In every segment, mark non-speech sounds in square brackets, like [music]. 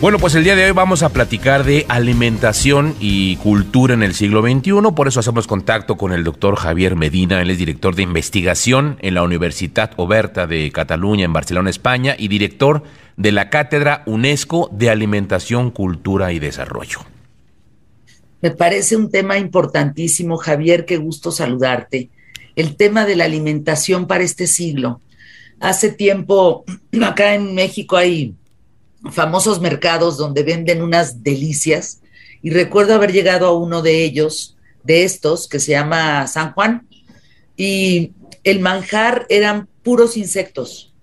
Bueno, pues el día de hoy vamos a platicar de alimentación y cultura en el siglo XXI. Por eso hacemos contacto con el doctor Javier Medina. Él es director de investigación en la Universidad Oberta de Cataluña, en Barcelona, España, y director de la Cátedra UNESCO de Alimentación, Cultura y Desarrollo. Me parece un tema importantísimo, Javier. Qué gusto saludarte. El tema de la alimentación para este siglo. Hace tiempo, [clears throat] acá en México hay famosos mercados donde venden unas delicias. Y recuerdo haber llegado a uno de ellos, de estos, que se llama San Juan, y el manjar eran puros insectos,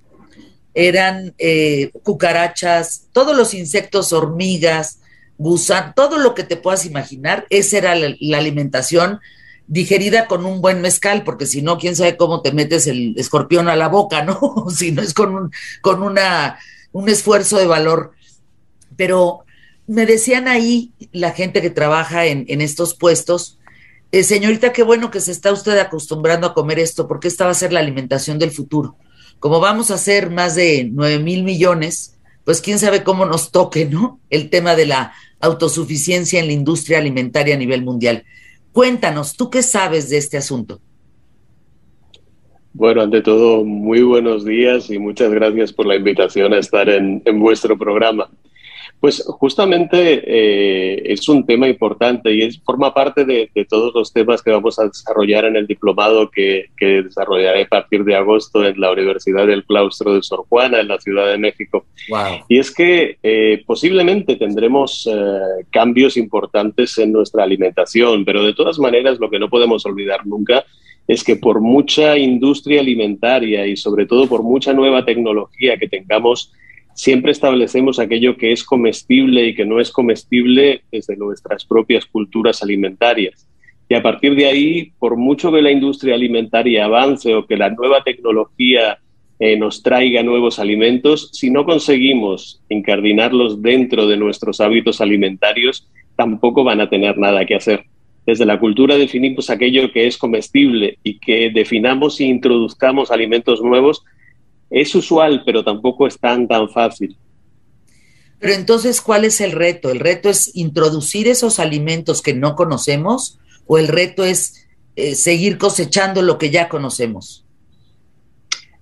eran eh, cucarachas, todos los insectos, hormigas, gusán, todo lo que te puedas imaginar, esa era la, la alimentación digerida con un buen mezcal, porque si no, quién sabe cómo te metes el escorpión a la boca, ¿no? [laughs] si no es con, un, con una un esfuerzo de valor. Pero me decían ahí la gente que trabaja en, estos puestos, eh, señorita, qué bueno que se está usted acostumbrando a comer esto, porque esta va a ser la alimentación del futuro. Como vamos a hacer más de 9 mil millones, pues quién sabe cómo nos toque, ¿no? El tema de la autosuficiencia en la industria alimentaria a nivel mundial. Cuéntanos, ¿tú qué sabes de este asunto? Bueno, ante todo, muy buenos días y muchas gracias por la invitación a estar en, vuestro programa. Pues justamente eh, es un tema importante y es, forma parte de, todos los temas que vamos a desarrollar en el diplomado que, desarrollaré a partir de agosto en la Universidad del Claustro de Sor Juana, en la Ciudad de México. Y es que eh, posiblemente tendremos eh, cambios importantes en nuestra alimentación, pero de todas maneras lo que no podemos olvidar nunca es que por mucha industria alimentaria y sobre todo por mucha nueva tecnología que tengamos, siempre establecemos aquello que es comestible y que no es comestible desde nuestras propias culturas alimentarias. Y a partir de ahí, por mucho que la industria alimentaria avance o que la nueva tecnología eh, nos traiga nuevos alimentos, si no conseguimos incardinarlos dentro de nuestros hábitos alimentarios, tampoco van a tener nada que hacer desde la cultura definimos aquello que es comestible y que definamos e introduzcamos alimentos nuevos, es usual, pero tampoco es tan, tan fácil. Pero entonces, ¿cuál es el reto? ¿El reto es introducir esos alimentos que no conocemos o el reto es eh, seguir cosechando lo que ya conocemos?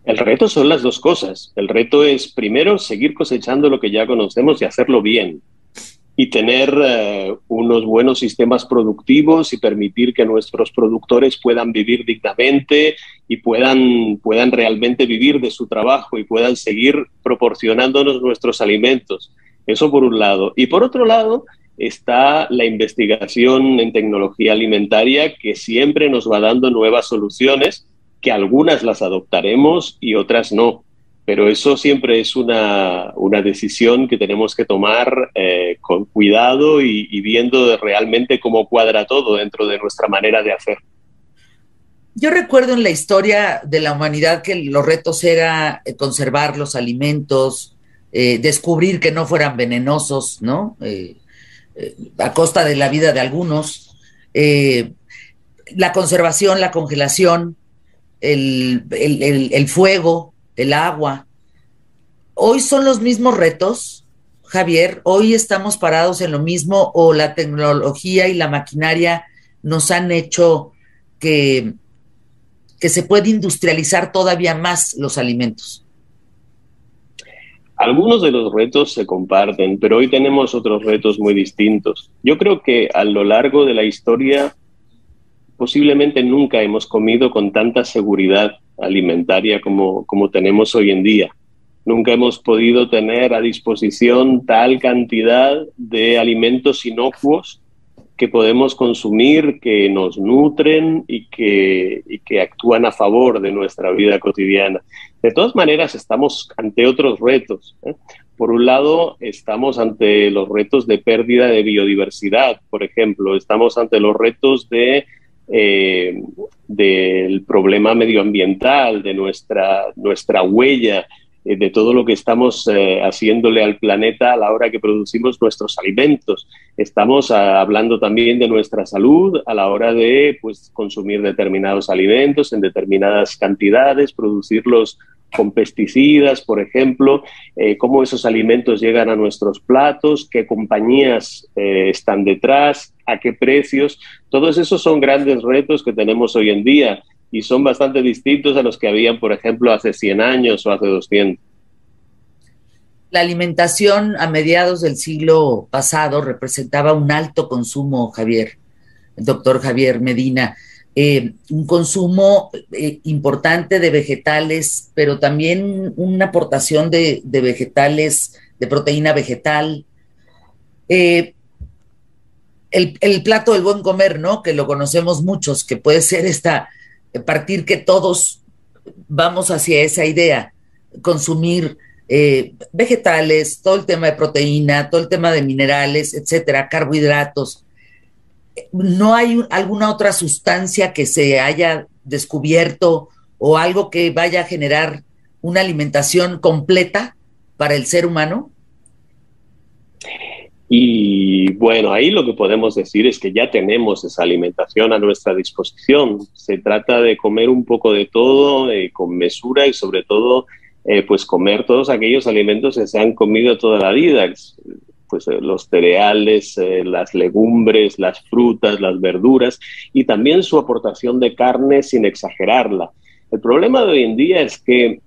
El reto son las dos cosas. El reto es, primero, seguir cosechando lo que ya conocemos y hacerlo bien y tener eh, unos buenos sistemas productivos y permitir que nuestros productores puedan vivir dignamente y puedan, puedan realmente vivir de su trabajo y puedan seguir proporcionándonos nuestros alimentos. Eso por un lado. Y por otro lado está la investigación en tecnología alimentaria que siempre nos va dando nuevas soluciones, que algunas las adoptaremos y otras no pero eso siempre es una, decisión que tenemos que tomar eh, con cuidado y, viendo realmente cómo cuadra todo dentro de nuestra manera de hacer. Yo recuerdo en la historia de la humanidad que los retos era eh, conservar los alimentos, eh, descubrir que no fueran venenosos, ¿no? a costa de la vida de algunos. la conservación, la congelación, el fuego, el agua. Hoy son los mismos retos, Javier, hoy estamos parados en lo mismo o la tecnología y la maquinaria nos han hecho que, que se puede industrializar todavía más los alimentos. Algunos de los retos se comparten, pero hoy tenemos otros retos muy distintos. Yo creo que a lo largo de la historia posiblemente nunca hemos comido con tanta seguridad alimentaria como, como tenemos hoy en día. Nunca hemos podido tener a disposición tal cantidad de alimentos inocuos que podemos consumir, que nos nutren y que, que actúan a favor de nuestra vida cotidiana. De todas maneras, estamos ante otros retos. ¿eh? Por un lado, estamos ante los retos de pérdida de biodiversidad, por ejemplo, estamos ante los retos de eh, del problema medioambiental, de nuestra, nuestra huella, eh, de todo lo que estamos eh, haciéndole al planeta a la hora que producimos nuestros alimentos. Estamos ah, hablando también de nuestra salud a la hora de pues, consumir determinados alimentos en determinadas cantidades, producirlos con pesticidas, por ejemplo, eh, cómo esos alimentos llegan a nuestros platos, qué compañías eh, están detrás, a qué precios. Todos esos son grandes retos que tenemos hoy en día y son bastante distintos a los que habían, por ejemplo, hace 100 años o hace 200. La alimentación a mediados del siglo pasado representaba un alto consumo, Javier, doctor Javier Medina. Eh, un consumo eh, importante de vegetales, pero también una aportación de, vegetales, de proteína vegetal. Eh, el, el, plato del buen comer, ¿no? Que lo conocemos muchos, que puede ser esta, partir que todos vamos hacia esa idea, consumir vegetales, todo el tema de proteína, todo el tema de minerales, etcétera, carbohidratos no hay alguna otra sustancia que se haya descubierto o algo que vaya a generar una alimentación completa para el ser humano? Y bueno, ahí lo que podemos decir es que ya tenemos esa alimentación a nuestra disposición. Se trata de comer un poco de todo, eh, con mesura y sobre todo, eh, pues comer todos aquellos alimentos que se han comido toda la vida pues eh, los cereales, eh, las legumbres, las frutas, las verduras y también su aportación de carne sin exagerarla. El problema de hoy en día es que,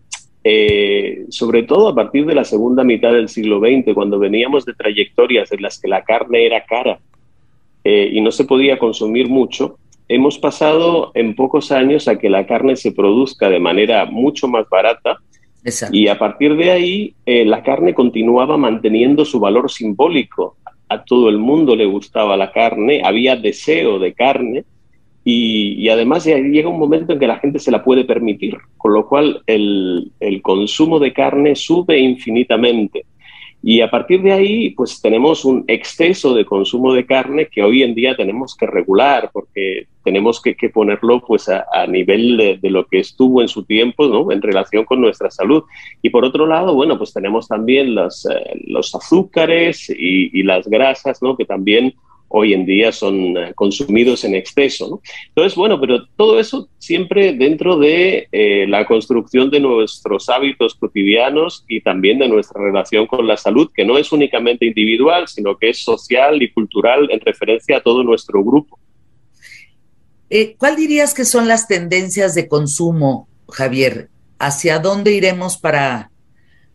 eh, sobre todo a partir de la segunda mitad del siglo XX, cuando veníamos de trayectorias en las que la carne era cara y no se podía consumir mucho, hemos pasado en pocos años a que la carne se produzca de manera mucho más barata y a partir de ahí, eh, la carne continuaba manteniendo su valor simbólico. A todo el mundo le gustaba la carne, había deseo de carne y, además llega un momento en que la gente se la puede permitir, con lo cual el, el consumo de carne sube infinitamente. Y a partir de ahí, pues tenemos un exceso de consumo de carne que hoy en día tenemos que regular, porque tenemos que, ponerlo pues a, nivel de, lo que estuvo en su tiempo, ¿no? En relación con nuestra salud. Y por otro lado, bueno, pues tenemos también los, eh, los azúcares y, y, las grasas, ¿no? Que también hoy en día son eh, consumidos en exceso. Entonces, bueno, pero todo eso siempre dentro de eh, la construcción de nuestros hábitos cotidianos y también de nuestra relación con la salud, que no es únicamente individual, sino que es social y cultural en referencia a todo nuestro grupo. Eh, ¿Cuál dirías que son las tendencias de consumo, Javier? ¿Hacia dónde iremos para,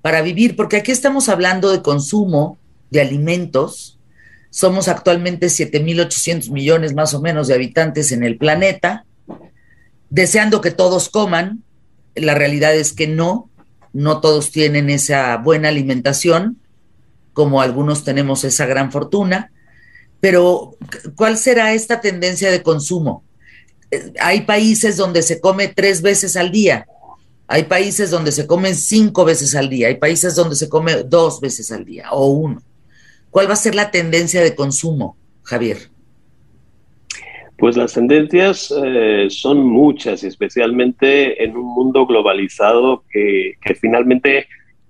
para vivir? Porque aquí estamos hablando de consumo de alimentos, somos actualmente 7.800 millones más o menos de habitantes en el planeta, deseando que todos coman. La realidad es que no, no todos tienen esa buena alimentación, como algunos tenemos esa gran fortuna. Pero, ¿cuál será esta tendencia de consumo? Eh, hay países donde se come tres veces al día, hay países donde se come cinco veces al día, hay países donde se come dos veces al día o uno. ¿Cuál va a ser la tendencia de consumo, Javier? Pues las tendencias eh, son muchas, especialmente en un mundo globalizado que, finalmente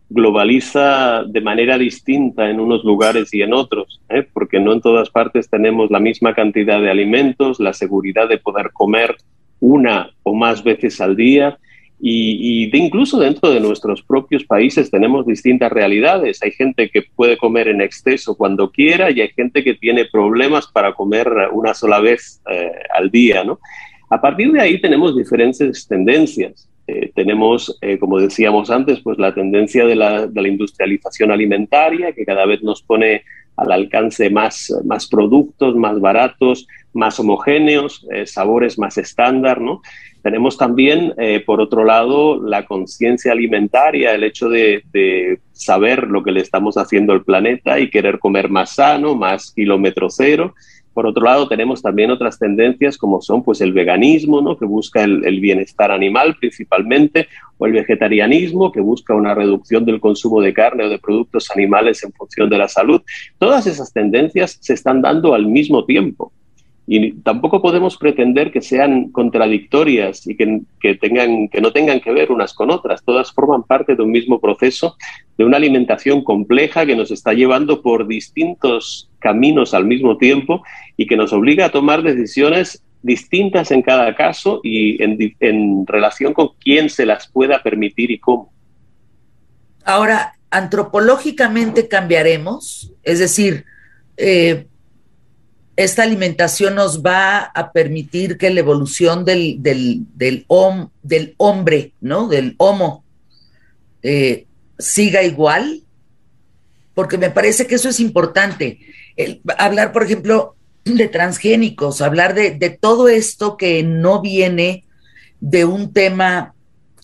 globaliza de manera distinta en unos lugares y en otros, ¿eh? porque no en todas partes tenemos la misma cantidad de alimentos, la seguridad de poder comer una o más veces al día y, de incluso dentro de nuestros propios países tenemos distintas realidades. Hay gente que puede comer en exceso cuando quiera y hay gente que tiene problemas para comer una sola vez eh, al día. ¿no? A partir de ahí tenemos diferentes tendencias. Eh, tenemos, eh, como decíamos antes, pues la tendencia de la, de la, industrialización alimentaria, que cada vez nos pone al alcance más, más productos, más baratos, más homogéneos, sabores más estándar, ¿no? Tenemos también, eh, por otro lado, la conciencia alimentaria, el hecho de, saber lo que le estamos haciendo al planeta y querer comer más sano, más kilómetro cero. Por otro lado, tenemos también otras tendencias como son pues, el veganismo, ¿no? que busca el, el, bienestar animal principalmente, o el vegetarianismo, que busca una reducción del consumo de carne o de productos animales en función de la salud. Todas esas tendencias se están dando al mismo tiempo. Y tampoco podemos pretender que sean contradictorias y que, tengan, que no tengan que ver unas con otras. Todas forman parte de un mismo proceso, de una alimentación compleja que nos está llevando por distintos caminos al mismo tiempo y que nos obliga a tomar decisiones distintas en cada caso y en, en relación con quién se las pueda permitir y cómo. Ahora, antropológicamente cambiaremos, es decir, eh, esta alimentación nos va a permitir que la evolución del, del, del, hombre, ¿no? Del homo, eh, siga igual, porque me parece que eso es importante. hablar, por ejemplo, de transgénicos, hablar de, de todo esto que no viene de un tema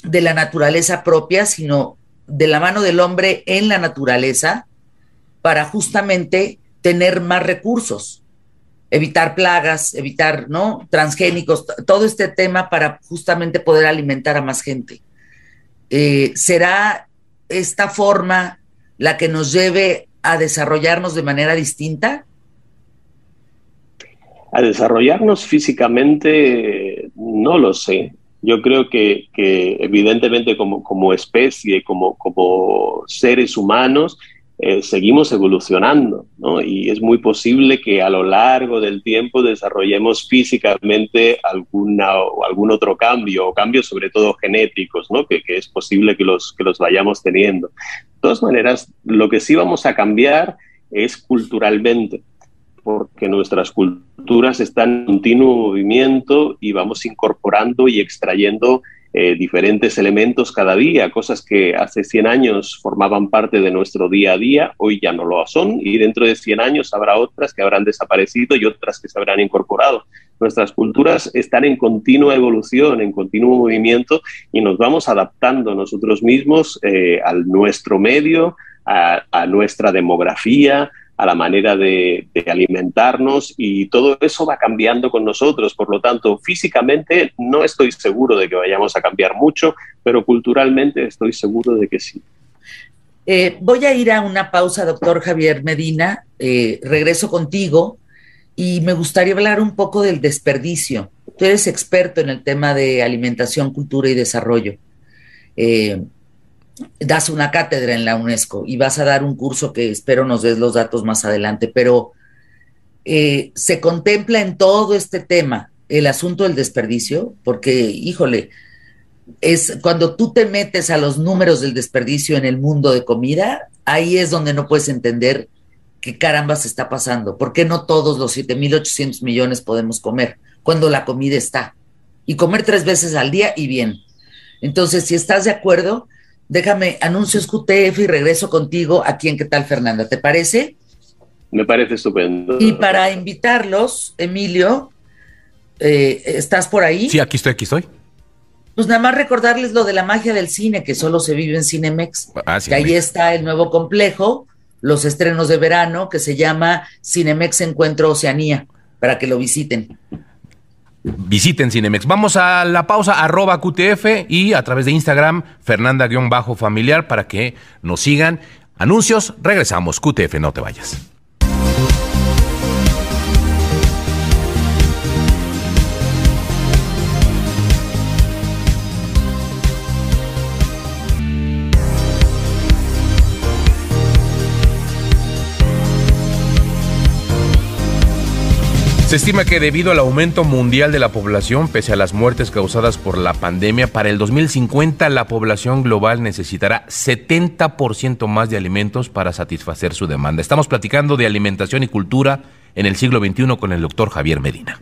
de la naturaleza propia, sino de la mano del hombre en la naturaleza, para justamente tener más recursos evitar plagas, evitar, ¿no? Transgénicos, todo este tema para justamente poder alimentar a más gente. Eh, ¿Será esta forma la que nos lleve a desarrollarnos de manera distinta? A desarrollarnos físicamente, no lo sé. Yo creo que, evidentemente como, como especie, como, como seres humanos, eh, seguimos evolucionando, ¿no? Y es muy posible que a lo largo del tiempo desarrollemos físicamente alguna o algún otro cambio, o cambios sobre todo genéticos, ¿no? Que, que, es posible que los, que los vayamos teniendo. De todas maneras, lo que sí vamos a cambiar es culturalmente, porque nuestras culturas están en continuo movimiento y vamos incorporando y extrayendo eh, diferentes elementos cada día, cosas que hace 100 años formaban parte de nuestro día a día, hoy ya no lo son y dentro de 100 años habrá otras que habrán desaparecido y otras que se habrán incorporado. Nuestras culturas están en continua evolución, en continuo movimiento y nos vamos adaptando nosotros mismos eh, al nuestro medio, a nuestra demografía, a la manera de, alimentarnos y todo eso va cambiando con nosotros. Por lo tanto, físicamente no estoy seguro de que vayamos a cambiar mucho, pero culturalmente estoy seguro de que sí. Eh, voy a ir a una pausa, doctor Javier Medina. Eh, regreso contigo y me gustaría hablar un poco del desperdicio. Tú eres experto en el tema de alimentación, cultura y desarrollo. Eh, das una cátedra en la UNESCO y vas a dar un curso que espero nos des los datos más adelante, pero eh, se contempla en todo este tema el asunto del desperdicio, porque, híjole, es cuando tú te metes a los números del desperdicio en el mundo de comida, ahí es donde no puedes entender qué caramba se está pasando, por qué no todos los 7.800 millones podemos comer cuando la comida está, y comer tres veces al día y bien. Entonces, si estás de acuerdo, déjame, anuncios QTF y regreso contigo aquí en ¿Qué tal, Fernanda? ¿Te parece? Me parece estupendo. Y para invitarlos, Emilio, eh, ¿estás por ahí? Sí, aquí estoy, aquí estoy. Pues nada más recordarles lo de la magia del cine, que solo se vive en Cinemex. Ah, que ahí está el nuevo complejo, los estrenos de verano, que se llama Cinemex Encuentro Oceanía, para que lo visiten visiten Cinemex. Vamos a la pausa, arroba QTF y a través de Instagram, Fernanda-familiar, para que nos sigan. Anuncios, regresamos. QTF, no te vayas. Se estima que debido al aumento mundial de la población, pese a las muertes causadas por la pandemia, para el 2050 la población global necesitará 70% más de alimentos para satisfacer su demanda. Estamos platicando de alimentación y cultura en el siglo XXI con el doctor Javier Medina.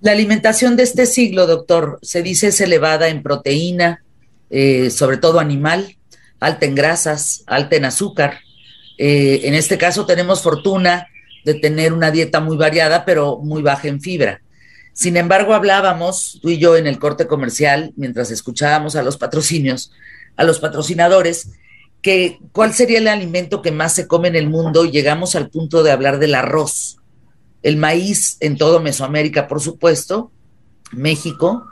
La alimentación de este siglo, doctor, se dice es elevada en proteína, eh, sobre todo animal, alta en grasas, alta en azúcar. Eh, en este caso tenemos fortuna de tener una dieta muy variada, pero muy baja en fibra. Sin embargo, hablábamos tú y yo en el corte comercial, mientras escuchábamos a los patrocinios, a los patrocinadores, que cuál sería el alimento que más se come en el mundo y llegamos al punto de hablar del arroz, el maíz en todo Mesoamérica, por supuesto, México,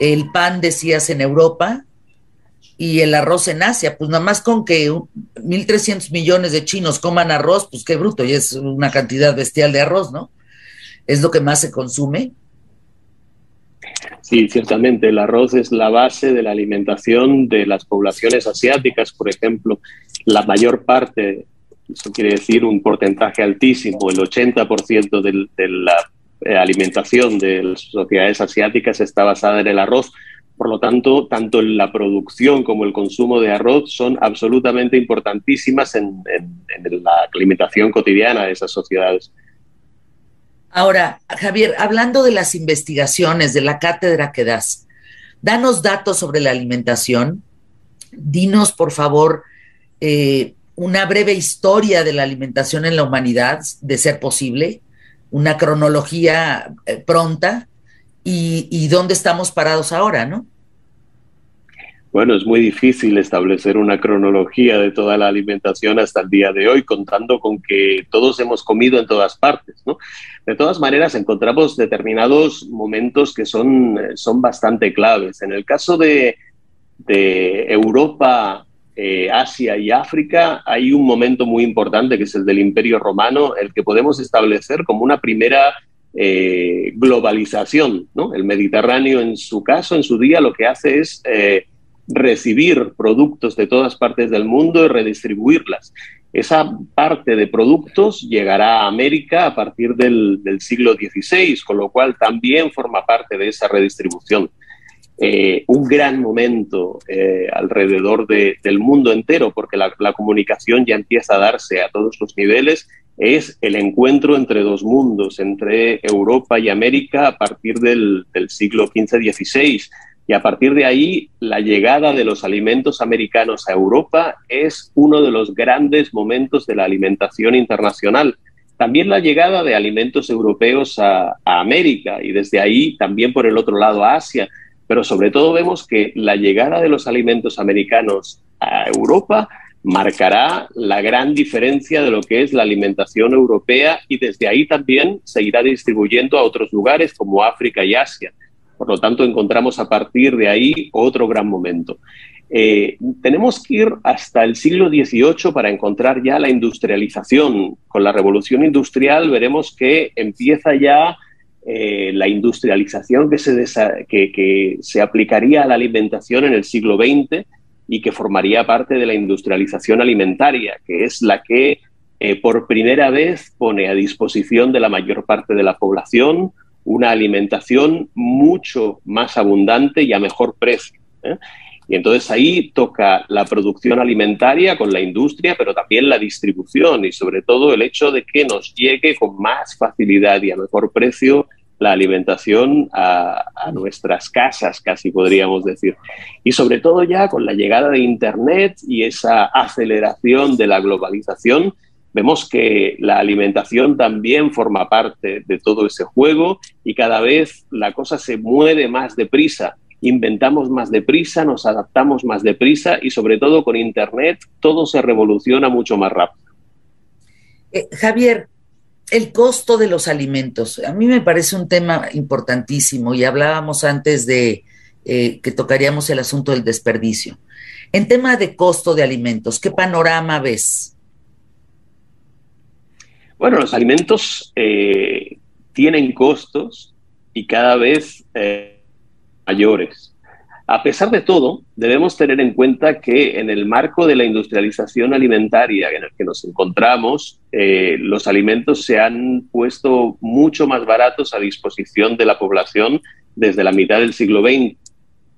el pan, decías, en Europa, y el arroz en Asia, pues nada más con que 1.300 millones de chinos coman arroz, pues qué bruto, y es una cantidad bestial de arroz, ¿no? Es lo que más se consume. Sí, ciertamente, el arroz es la base de la alimentación de las poblaciones asiáticas, por ejemplo, la mayor parte, eso quiere decir un porcentaje altísimo, el 80% de la eh, alimentación de las sociedades asiáticas está basada en el arroz, Por lo tanto, tanto la producción como el consumo de arroz son absolutamente importantísimas en, la alimentación cotidiana de esas sociedades. Ahora, Javier, hablando de las investigaciones, de la cátedra que das, danos datos sobre la alimentación. Dinos, por favor, eh, una breve historia de la alimentación en la humanidad, de ser posible, una cronología eh, pronta y, dónde estamos parados ahora, ¿no? Bueno, es muy difícil establecer una cronología de toda la alimentación hasta el día de hoy, contando con que todos hemos comido en todas partes, ¿no? De todas maneras, encontramos determinados momentos que son, son bastante claves. En el caso de, Europa, eh, Asia y África, hay un momento muy importante que es el del Imperio Romano, el que podemos establecer como una primera eh, globalización. ¿no? El Mediterráneo, en su caso, en su día, lo que hace es eh, recibir productos de todas partes del mundo y redistribuirlas. Esa parte de productos llegará a América a partir del, siglo XVI, con lo cual también forma parte de esa redistribución. Eh, un gran momento alrededor del mundo entero, porque la, la, comunicación ya empieza a darse a todos los niveles es el encuentro entre dos mundos, entre Europa y América a partir del, siglo XV-XVI. Y a partir de ahí, la llegada de los alimentos americanos a Europa es uno de los grandes momentos de la alimentación internacional. También la llegada de alimentos europeos a, a América y desde ahí también por el otro lado a Asia. Pero sobre todo vemos que la llegada de los alimentos americanos a Europa marcará la gran diferencia de lo que es la alimentación europea y desde ahí también se irá distribuyendo a otros lugares como África y Asia. Por lo tanto, encontramos a partir de ahí otro gran momento. Eh, tenemos que ir hasta el siglo XVIII para encontrar ya la industrialización. Con la revolución industrial veremos que empieza ya eh, la industrialización que se, que, que se aplicaría a la alimentación en el siglo XX y que formaría parte de la industrialización alimentaria, que es la que eh, por primera vez pone a disposición de la mayor parte de la población una alimentación mucho más abundante y a mejor precio. ¿eh? Y entonces ahí toca la producción alimentaria con la industria, pero también la distribución y sobre todo el hecho de que nos llegue con más facilidad y a mejor precio la alimentación a, nuestras casas, casi podríamos decir. Y sobre todo ya con la llegada de Internet y esa aceleración de la globalización, vemos que la alimentación también forma parte de todo ese juego y cada vez la cosa se mueve más deprisa. Inventamos más deprisa, nos adaptamos más deprisa y sobre todo con Internet todo se revoluciona mucho más rápido. Eh, Javier, el costo de los alimentos. A mí me parece un tema importantísimo y hablábamos antes de eh, que tocaríamos el asunto del desperdicio. En tema de costo de alimentos, ¿qué panorama ves? Bueno, los alimentos eh, tienen costos y cada vez eh, mayores. A pesar de todo, debemos tener en cuenta que en el marco de la industrialización alimentaria en el que nos encontramos, eh, los alimentos se han puesto mucho más baratos a disposición de la población desde la mitad del siglo XX.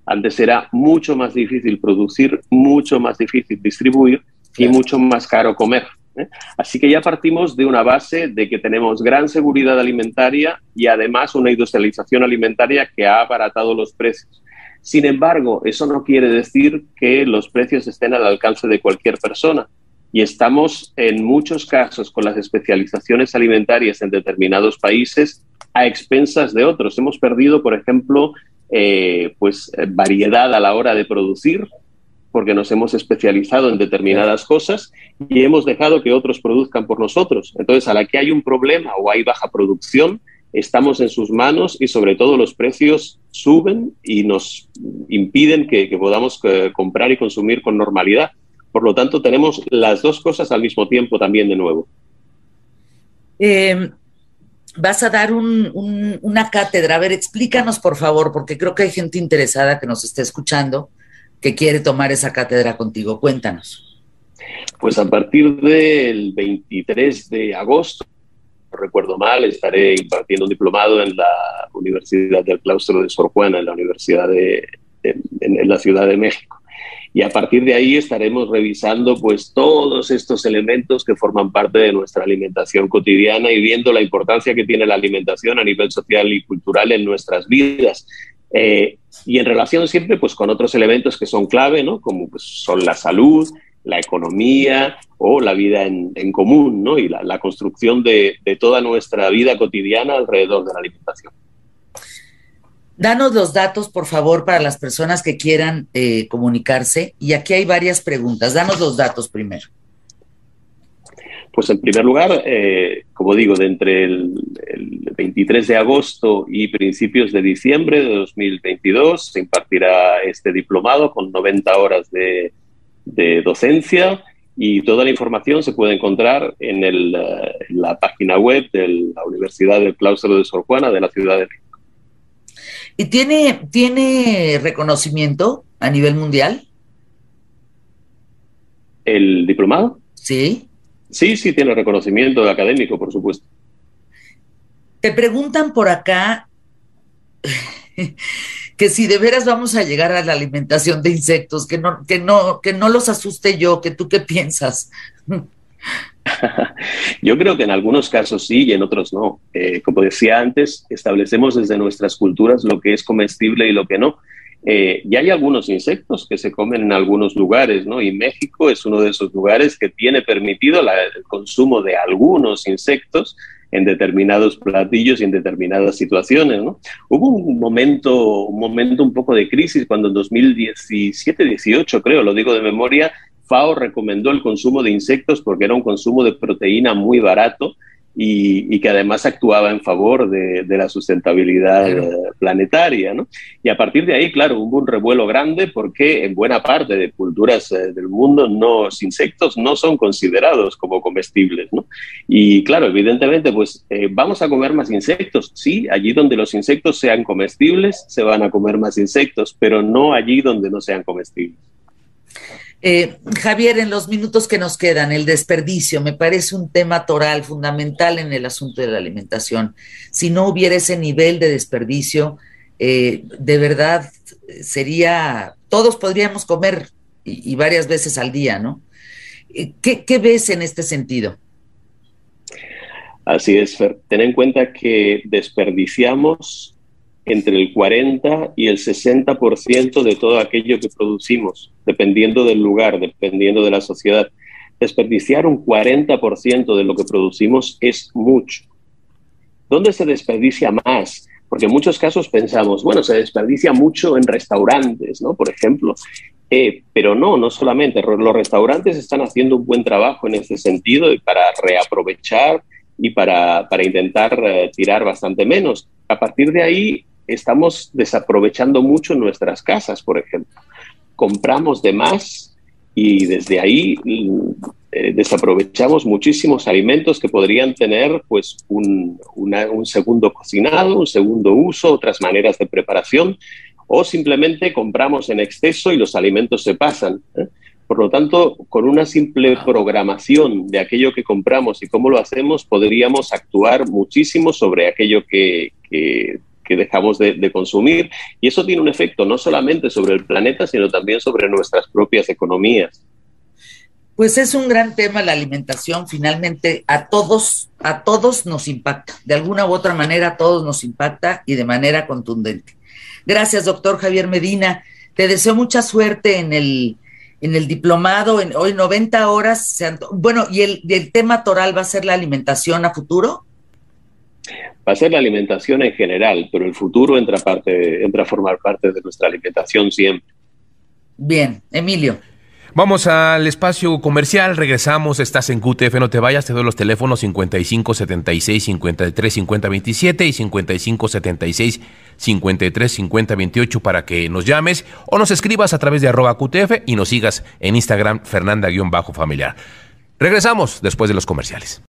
Antes era mucho más difícil producir, mucho más difícil distribuir y mucho más caro comer. ¿eh? Así que ya partimos de una base de que tenemos gran seguridad alimentaria y además una industrialización alimentaria que ha abaratado los precios. Sin embargo, eso no quiere decir que los precios estén al alcance de cualquier persona. Y estamos en muchos casos con las especializaciones alimentarias en determinados países a expensas de otros. Hemos perdido, por ejemplo, eh, pues variedad a la hora de producir porque nos hemos especializado en determinadas cosas y hemos dejado que otros produzcan por nosotros. Entonces, a la que hay un problema o hay baja producción, estamos en sus manos y sobre todo los precios suben y nos impiden que, podamos eh, comprar y consumir con normalidad. Por lo tanto, tenemos las dos cosas al mismo tiempo también de nuevo. Em, vas a dar una cátedra. A ver, explícanos, por favor, porque creo que hay gente interesada que nos está escuchando que quiere tomar esa cátedra contigo. Cuéntanos. Pues a partir del 23 de agosto recuerdo mal, estaré impartiendo un diplomado en la Universidad del Claustro de Sor Juana, en la Universidad de, en, la Ciudad de México. Y a partir de ahí estaremos revisando pues todos estos elementos que forman parte de nuestra alimentación cotidiana y viendo la importancia que tiene la alimentación a nivel social y cultural en nuestras vidas. Eh, y en relación siempre pues con otros elementos que son clave, ¿no? Como pues, son la salud, la economía o la vida en, común, ¿no? Y la, construcción de, toda nuestra vida cotidiana alrededor de la alimentación. Danos los datos, por favor, para las personas que quieran eh, comunicarse. Y aquí hay varias preguntas. Danos los datos primero. Pues en primer lugar, eh, como digo, de entre el, 23 de agosto y principios de diciembre de 2022 se impartirá este diplomado con 90 horas de, de docencia y toda la información se puede encontrar en, el, eh, la página web de la Universidad del Claustro de Sor Juana de la Ciudad de México. ¿Y tiene, tiene reconocimiento a nivel mundial? ¿El diplomado? Sí. Sí, sí, tiene reconocimiento académico, por supuesto. Te preguntan por acá [laughs] que si de veras vamos a llegar a la alimentación de insectos, que no, que no, que no los asuste yo, que tú qué piensas. [laughs] Yo creo que en algunos casos sí y en otros no. Eh, como decía antes, establecemos desde nuestras culturas lo que es comestible y lo que no. Eh, y hay algunos insectos que se comen en algunos lugares, ¿no? Y México es uno de esos lugares que tiene permitido el consumo de algunos insectos en determinados platillos y en determinadas situaciones. ¿no? Hubo un momento, un momento un poco de crisis cuando en 2017-18, creo, lo digo de memoria, FAO recomendó el consumo de insectos porque era un consumo de proteína muy barato y, que además actuaba en favor de, la sustentabilidad eh, planetaria. ¿no? Y a partir de ahí, claro, hubo un revuelo grande porque en buena parte de culturas eh, del mundo los insectos no son considerados como comestibles. ¿no? Y claro, evidentemente, pues eh, vamos a comer más insectos. Sí, allí donde los insectos sean comestibles, se van a comer más insectos, pero no allí donde no sean comestibles. Eh, Javier, en los minutos que nos quedan, el desperdicio me parece un tema toral fundamental en el asunto de la alimentación. Si no hubiera ese nivel de desperdicio, eh, de verdad sería, todos podríamos comer y, varias veces al día, ¿no? Eh, ¿Qué, ¿Qué, ves en este sentido? Así es. Ten en cuenta que desperdiciamos entre el 40 y el 60% de todo aquello que producimos, dependiendo del lugar, dependiendo de la sociedad. Desperdiciar un 40% de lo que producimos es mucho. ¿Dónde se desperdicia más? Porque en muchos casos pensamos, bueno, se desperdicia mucho en restaurantes, ¿no? Por ejemplo. Eh, pero no, no solamente. Los restaurantes están haciendo un buen trabajo en ese sentido para reaprovechar y para, para intentar eh, tirar bastante menos. A partir de ahí, estamos desaprovechando mucho nuestras casas, por ejemplo. Compramos de más y desde ahí eh, desaprovechamos muchísimos alimentos que podrían tener pues un, segundo cocinado, un segundo uso, otras maneras de preparación, o simplemente compramos en exceso y los alimentos se pasan. ¿eh? Por lo tanto, con una simple programación de aquello que compramos y cómo lo hacemos, podríamos actuar muchísimo sobre aquello que, que que dejamos de, consumir. Y eso tiene un efecto no solamente sobre el planeta, sino también sobre nuestras propias economías. Pues es un gran tema la alimentación, finalmente a todos, a todos nos impacta, de alguna u otra manera a todos nos impacta y de manera contundente. Gracias, doctor Javier Medina. Te deseo mucha suerte en el, en el diplomado, en hoy 90 horas. Bueno, ¿y el, el tema toral va a ser la alimentación a futuro? Va a ser la alimentación en general, pero el futuro entra, parte, entra a formar parte de nuestra alimentación siempre. Bien, Emilio. Vamos al espacio comercial, regresamos, estás en QTF, no te vayas, te doy los teléfonos 55 76 53 50 27 y 55 76 53 50 28 para que nos llames o nos escribas a través de arroba QTF y nos sigas en Instagram Fernanda-familiar. Regresamos después de los comerciales.